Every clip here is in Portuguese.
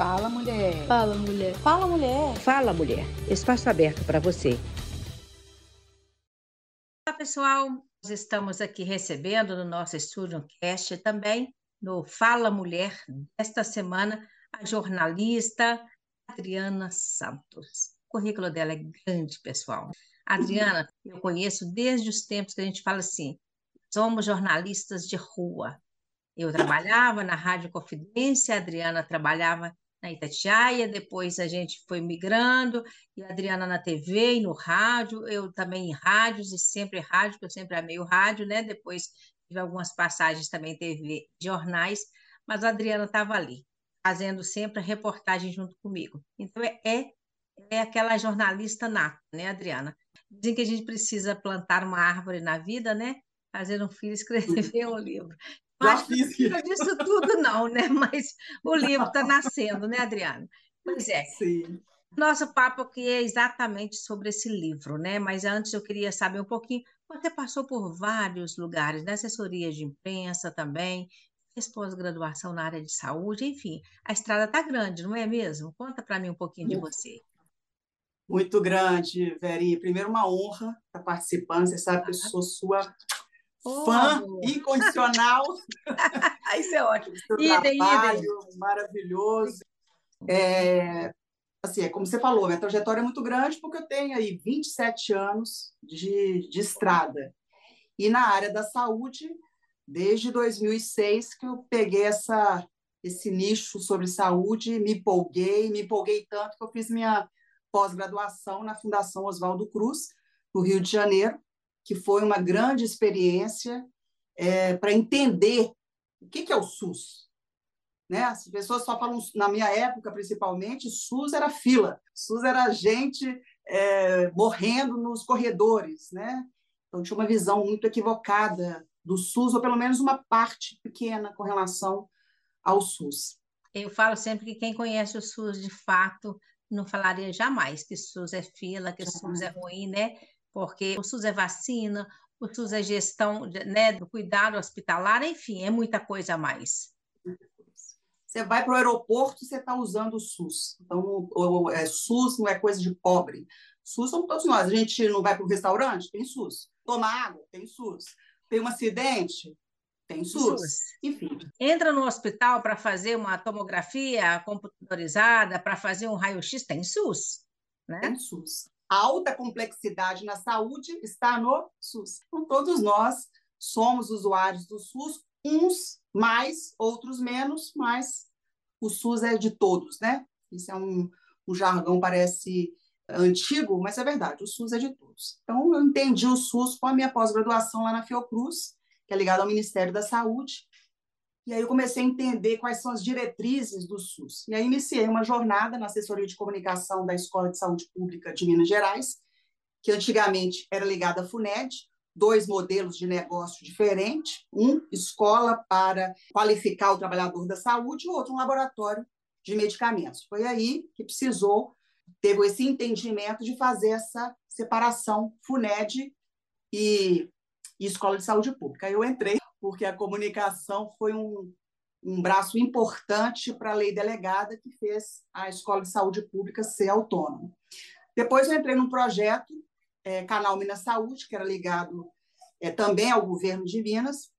Fala, mulher. Fala, mulher. Fala, mulher. Fala, mulher. Espaço aberto para você. Olá, pessoal. Nós estamos aqui recebendo no nosso Estúdio Cast também, no Fala Mulher, desta semana, a jornalista Adriana Santos. O currículo dela é grande, pessoal. Adriana, eu conheço desde os tempos que a gente fala assim, somos jornalistas de rua. Eu trabalhava na Rádio Confidência, a Adriana trabalhava na Itatiaia, depois a gente foi migrando, e a Adriana na TV e no rádio, eu também em rádios, e sempre rádio, porque eu sempre amei o rádio, né? Depois tive algumas passagens também TV, jornais, mas a Adriana estava ali, fazendo sempre a reportagem junto comigo. Então, é, é, é aquela jornalista nata, né, Adriana? Dizem que a gente precisa plantar uma árvore na vida, né? Fazer um filho, escrever um livro. Que não disso tudo, não, né? Mas o livro está nascendo, né, Adriana? Pois é. Sim. Nosso papo aqui é exatamente sobre esse livro, né? Mas antes eu queria saber um pouquinho. Você passou por vários lugares, na assessoria de imprensa também, fez pós-graduação na área de saúde, enfim, a estrada está grande, não é mesmo? Conta para mim um pouquinho de você. Muito grande, Veri. Primeiro, uma honra estar participando. Você sabe que eu sou sua oh, fã incondicional. Isso é ótimo. Seu idem, trabalho idem. maravilhoso. É, assim, é como você falou, minha trajetória é muito grande porque eu tenho aí 27 anos de, de estrada. E na área da saúde, desde 2006 que eu peguei essa, esse nicho sobre saúde, me empolguei, me empolguei tanto que eu fiz minha pós-graduação na Fundação Oswaldo Cruz, no Rio de Janeiro, que foi uma grande experiência é, para entender o que, que é o SUS. Né? As pessoas só falam, na minha época principalmente, SUS era fila, SUS era gente é, morrendo nos corredores. Né? Então, tinha uma visão muito equivocada do SUS, ou pelo menos uma parte pequena com relação ao SUS. Eu falo sempre que quem conhece o SUS de fato não falaria jamais que SUS é fila, que o SUS é ruim, né? Porque o SUS é vacina, o SUS é gestão né, do cuidado hospitalar, enfim, é muita coisa a mais. Você vai para o aeroporto, você está usando o SUS. Então, o, o é, SUS não é coisa de pobre. SUS somos todos nós. A gente não vai para o restaurante? Tem SUS. Toma água? Tem SUS. Tem um acidente? Tem SUS. SUS. Enfim. Entra no hospital para fazer uma tomografia computadorizada, para fazer um raio-x? Tem SUS. Né? Tem SUS. A alta complexidade na saúde está no SUS. Então, todos nós somos usuários do SUS, uns mais, outros menos, mas o SUS é de todos, né? Isso é um, um jargão, parece antigo, mas é verdade, o SUS é de todos. Então, eu entendi o SUS com a minha pós-graduação lá na Fiocruz, que é ligada ao Ministério da Saúde, e aí eu comecei a entender quais são as diretrizes do SUS. E aí iniciei uma jornada na assessoria de comunicação da Escola de Saúde Pública de Minas Gerais, que antigamente era ligada à FUNED, dois modelos de negócio diferentes, um escola para qualificar o trabalhador da saúde, o outro um laboratório de medicamentos. Foi aí que precisou teve esse entendimento de fazer essa separação FUNED e, e Escola de Saúde Pública. Eu entrei porque a comunicação foi um, um braço importante para a lei delegada que fez a Escola de Saúde Pública ser autônoma. Depois eu entrei num projeto, é, Canal Minas Saúde, que era ligado é, também ao governo de Minas,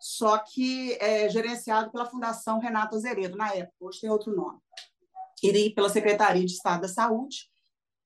só que é gerenciado pela Fundação Renato Azeredo, na época, hoje tem outro nome. Irei pela Secretaria de Estado da Saúde,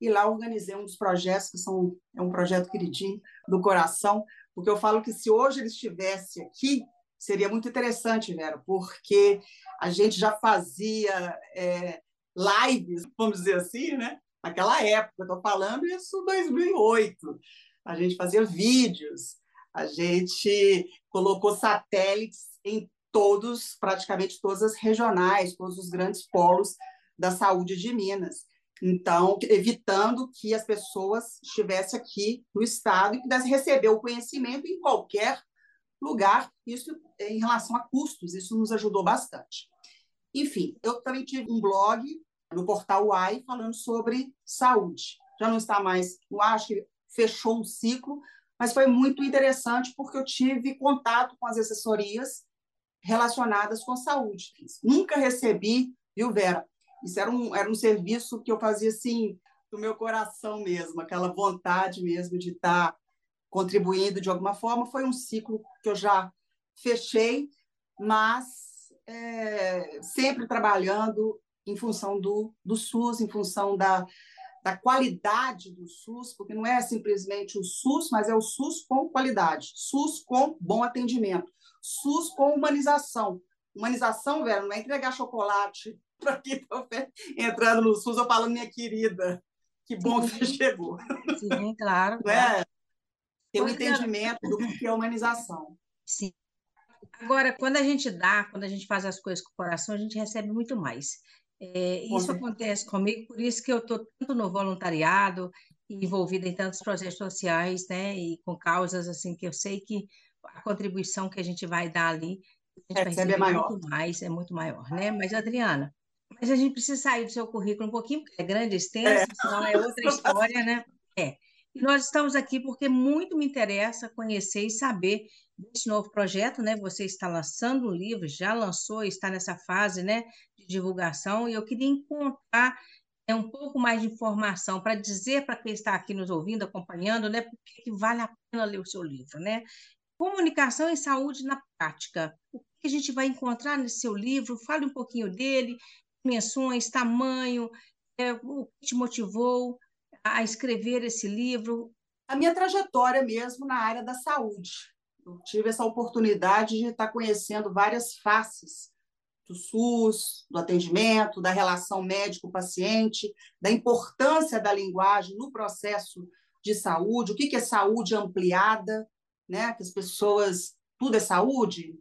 e lá organizei um dos projetos, que são, é um projeto queridinho do coração, porque eu falo que se hoje ele estivesse aqui, seria muito interessante, Vera, porque a gente já fazia é, lives, vamos dizer assim, né? Naquela época, estou falando isso 2008. A gente fazia vídeos, a gente colocou satélites em todos, praticamente todas as regionais, todos os grandes polos da saúde de Minas. Então, evitando que as pessoas estivessem aqui no Estado e pudessem receber o conhecimento em qualquer lugar, isso em relação a custos, isso nos ajudou bastante. Enfim, eu também tive um blog no portal UAI falando sobre saúde. Já não está mais ar, acho que fechou um ciclo, mas foi muito interessante porque eu tive contato com as assessorias relacionadas com saúde. Nunca recebi, viu, Vera, Isso era um, era um serviço que eu fazia assim, do meu coração mesmo, aquela vontade mesmo de estar contribuindo de alguma forma. Foi um ciclo que eu já fechei, mas é, sempre trabalhando em função do, do SUS, em função da, da qualidade do SUS, porque não é simplesmente o SUS, mas é o SUS com qualidade, SUS com bom atendimento, SUS com humanização. Humanização, velho, não é entregar chocolate para quem está entrando no SUS ou falando, minha querida, que bom Sim. que você chegou. Sim, claro. Não é? Ter um entendimento do que é humanização. Sim. Agora, quando a gente dá, quando a gente faz as coisas com o coração, a gente recebe muito mais. É, isso acontece comigo, por isso que eu estou tanto no voluntariado, envolvida em tantos projetos sociais, né, e com causas assim que eu sei que a contribuição que a gente vai dar ali a gente vai é maior. muito mais, é muito maior, né? Mas Adriana, mas a gente precisa sair do seu currículo um pouquinho, porque é grande, extenso, é. senão é outra história, né? É. E nós estamos aqui porque muito me interessa conhecer e saber desse novo projeto, né? Você está lançando um livro, já lançou, está nessa fase, né, de divulgação, e eu queria encontrar é, um pouco mais de informação para dizer para quem está aqui nos ouvindo, acompanhando, né, porque que vale a pena ler o seu livro, né? Comunicação e saúde na prática. O que a gente vai encontrar nesse seu livro? Fale um pouquinho dele, dimensões, tamanho, é, o que te motivou a escrever esse livro? A minha trajetória mesmo na área da saúde. Eu tive essa oportunidade de estar conhecendo várias faces do SUS, do atendimento, da relação médico-paciente, da importância da linguagem no processo de saúde, o que é saúde ampliada, né? que as pessoas, tudo é saúde,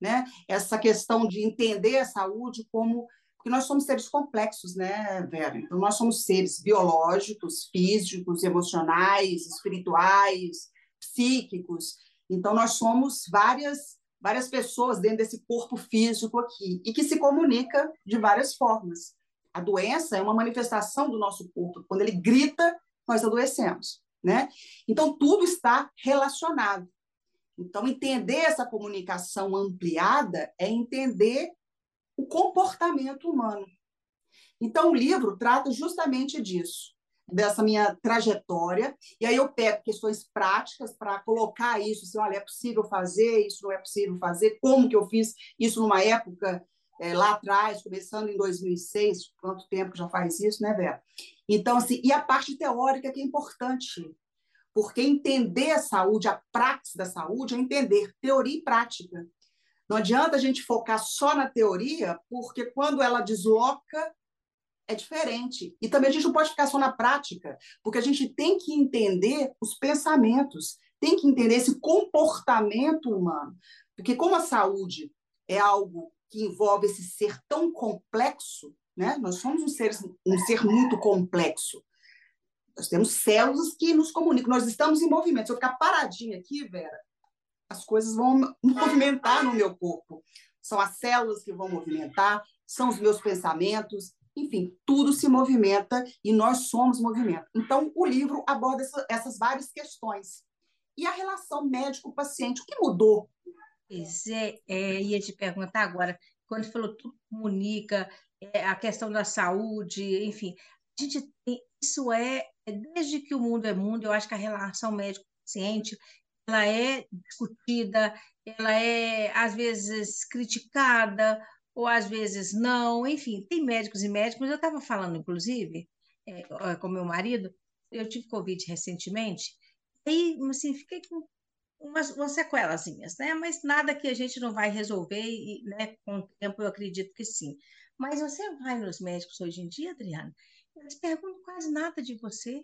né? essa questão de entender a saúde como nós somos seres complexos, né, Vera? Então, nós somos seres biológicos, físicos, emocionais, espirituais, psíquicos. Então, nós somos várias, várias pessoas dentro desse corpo físico aqui e que se comunica de várias formas. A doença é uma manifestação do nosso corpo. Quando ele grita, nós adoecemos, né? Então, tudo está relacionado. Então, entender essa comunicação ampliada é entender o comportamento humano. Então, o livro trata justamente disso, dessa minha trajetória, e aí eu pego questões práticas para colocar isso, assim, olha, é possível fazer, isso não é possível fazer, como que eu fiz isso numa época é, lá atrás, começando em 2006, quanto tempo já faz isso, né, Vera? Então, assim, e a parte teórica que é importante, porque entender a saúde, a prática da saúde, é entender teoria e prática. Não adianta a gente focar só na teoria, porque quando ela desloca, é diferente. E também a gente não pode ficar só na prática, porque a gente tem que entender os pensamentos, tem que entender esse comportamento humano. Porque como a saúde é algo que envolve esse ser tão complexo, né? Nós somos um ser, um ser muito complexo. Nós temos células que nos comunicam, nós estamos em movimento. Se eu ficar paradinha aqui, Vera, as coisas vão movimentar no meu corpo. São as células que vão movimentar, são os meus pensamentos, enfim, tudo se movimenta e nós somos movimento. Então, o livro aborda essa, essas várias questões. E a relação médico-paciente, o que mudou? Pois é, é, ia te perguntar agora, quando falou tudo comunica, é, a questão da saúde, enfim, a gente tem, isso é, desde que o mundo é mundo, eu acho que a relação médico-paciente ela é discutida, ela é às vezes criticada ou às vezes não, enfim, tem médicos e médicos. Eu estava falando, inclusive, é, com meu marido, eu tive Covid recentemente, e assim, fiquei com umas, umas sequelazinhas, né? Mas nada que a gente não vai resolver, e né, com o tempo eu acredito que sim. Mas você vai nos médicos hoje em dia, Adriana, eles perguntam quase nada de você.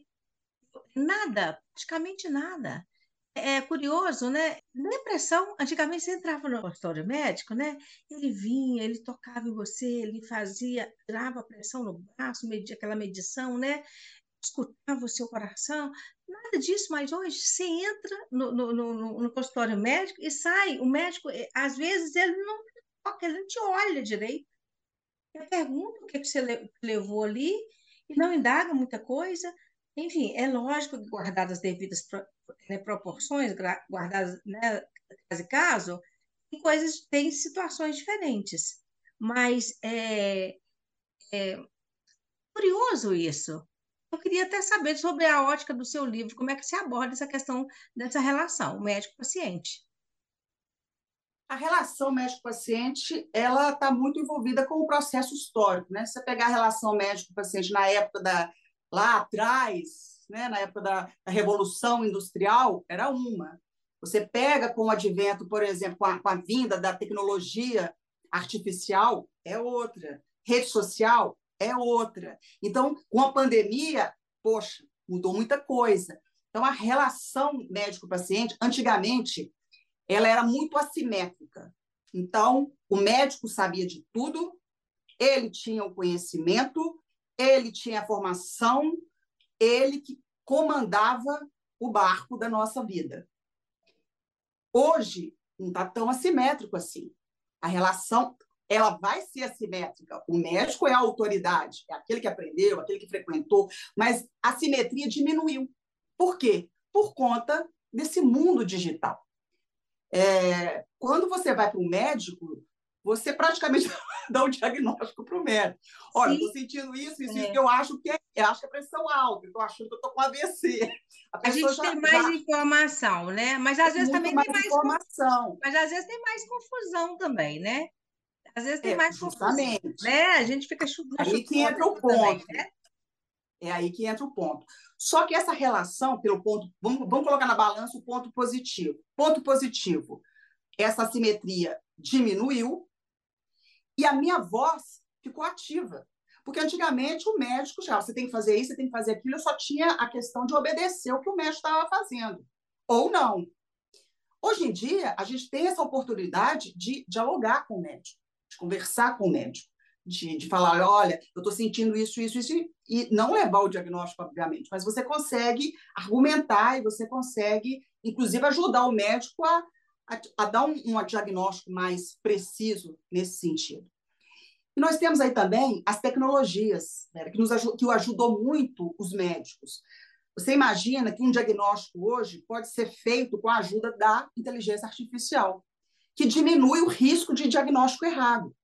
Nada, praticamente nada é curioso, né? Depressão, antigamente você entrava no consultório médico, né? Ele vinha, ele tocava em você, ele fazia, tirava a pressão no braço, media aquela medição, né? Escutava o seu coração, nada disso, mas hoje você entra no, no, no, no consultório médico e sai, o médico, eh, às vezes, ele não toca, ele não te olha direito. Ele pergunta o que você levou ali e não indaga muita coisa. Enfim, é lógico que guardadas as devidas né, proporções, guardadas né, caso e caso, tem coisas, tem situações diferentes. Mas é, é, curioso isso. Eu queria até saber sobre a ótica do seu livro, como é que se aborda essa questão dessa relação médico-paciente. A relação médico-paciente, ela está muito envolvida com o processo histórico, né? Se você pegar a relação médico-paciente na época da lá atrás, né, na época da, da Revolução Industrial, era uma. Você pega com o advento, por exemplo, com a, com a vinda da tecnologia artificial, é outra. Rede social é outra. Então, com a pandemia, poxa, mudou muita coisa. Então, a relação médico-paciente, antigamente, ela era muito assimétrica. Então, o médico sabia de tudo, ele tinha o conhecimento, ele tinha a formação, ele que comandava o barco da nossa vida. Hoje, não está tão assimétrico assim. A relação ela vai ser assimétrica. O médico é a autoridade, é aquele que aprendeu, aquele que frequentou, mas a simetria diminuiu. Por quê? Por conta desse mundo digital. É, quando você vai para o médico, você praticamente dá um diagnóstico para o médico. Olha, estou sentindo isso, isso, é. isso, eu acho que é, eu acho que é pressão alta, estou achando que eu estou com AVC. A, a gente já, tem mais já... informação, né? Mas às vezes também mais tem mais informação. Mas às vezes tem mais confusão também, né? Às vezes tem é, mais justamente. confusão, né? A gente fica chutando. Aí que entra o ponto. Também, né? É aí que entra o ponto. Só que essa relação, pelo ponto, vamos, vamos colocar na balança o ponto positivo. Ponto positivo, essa assimetria diminuiu e a minha voz ficou ativa. Porque antigamente o médico já, você tem que fazer isso, você tem que fazer aquilo, eu só tinha a questão de obedecer o que o médico estava fazendo. Ou não. Hoje em dia, a gente tem essa oportunidade de dialogar com o médico, de conversar com o médico, de, de falar: olha, eu estou sentindo isso, isso, isso, e não levar o diagnóstico, obviamente, mas você consegue argumentar e você consegue, inclusive, ajudar o médico a, a, a dar um, um diagnóstico mais preciso nesse sentido. E nós temos aí também as tecnologias, né, que, nos que ajudou muito os médicos. Você imagina que um diagnóstico hoje pode ser feito com a ajuda da inteligência artificial, que diminui o risco de diagnóstico errado.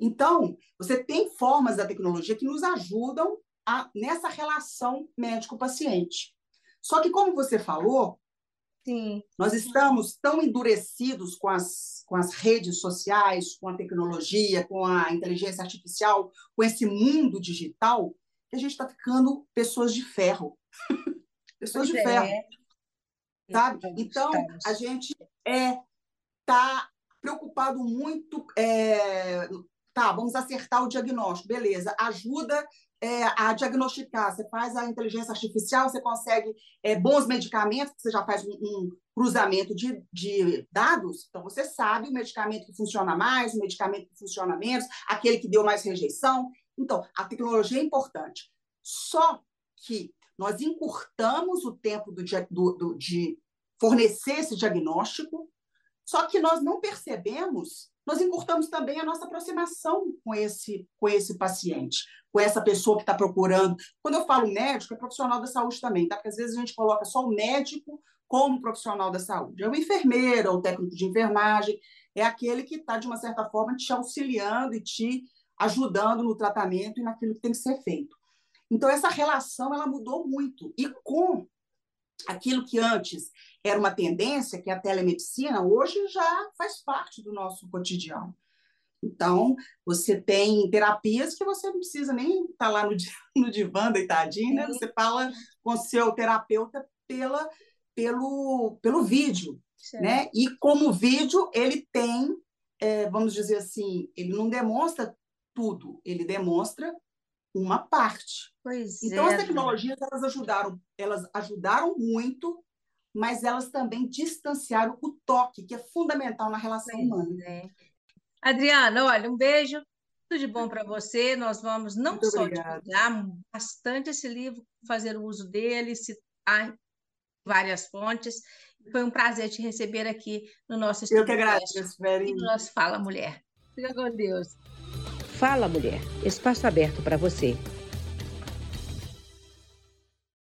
Então, você tem formas da tecnologia que nos ajudam a, nessa relação médico-paciente. Só que, como você falou, Sim. Nós estamos tão endurecidos com as, com as redes sociais, com a tecnologia, com a inteligência artificial, com esse mundo digital, que a gente está ficando pessoas de ferro. pessoas pois de é. ferro. Sabe? Então, a gente é tá preocupado muito. É, tá, vamos acertar o diagnóstico, beleza. Ajuda é, a diagnosticar. Você faz a inteligência artificial, você consegue é, bons medicamentos, você já faz um, um cruzamento de, de, dados, então você sabe o medicamento que funciona mais, o medicamento que funciona menos, aquele que deu mais rejeição. Então, a tecnologia é importante. Só que nós encurtamos o tempo do, do, do, de fornecer esse diagnóstico, só que nós não percebemos nós encurtamos também a nossa aproximação com esse, com esse paciente, com essa pessoa que está procurando. Quando eu falo médico, é profissional da saúde também, tá? Porque às vezes a gente coloca só o médico como profissional da saúde. É o enfermeiro, é o técnico de enfermagem, é aquele que está, de uma certa forma, te auxiliando e te ajudando no tratamento e naquilo que tem que ser feito. Então, essa relação ela mudou muito. E com aquilo que antes era uma tendência, que a telemedicina, hoje já faz parte do nosso cotidiano. Então, você tem terapias que você não precisa nem estar lá no, no divã deitadinho, né? Você fala com o seu terapeuta pela, pelo, pelo vídeo, né? E como vídeo, ele tem, é, vamos dizer assim, ele não demonstra tudo, ele demonstra uma parte. Pois então, é, as tecnologias, elas ajudaram, elas ajudaram muito mas elas também distanciaram o toque, que é fundamental na relação pois humana. É. Adriana, olha, um beijo, tudo de bom para você. Nós vamos não Muito só obrigada. divulgar bastante esse livro, fazer o uso dele, citar várias fontes. Foi um prazer te receber aqui no nosso estúdio. Eu que agradeço, Verinha. E no nosso Fala Mulher. Fica com Deus. Fala Mulher, espaço aberto para você.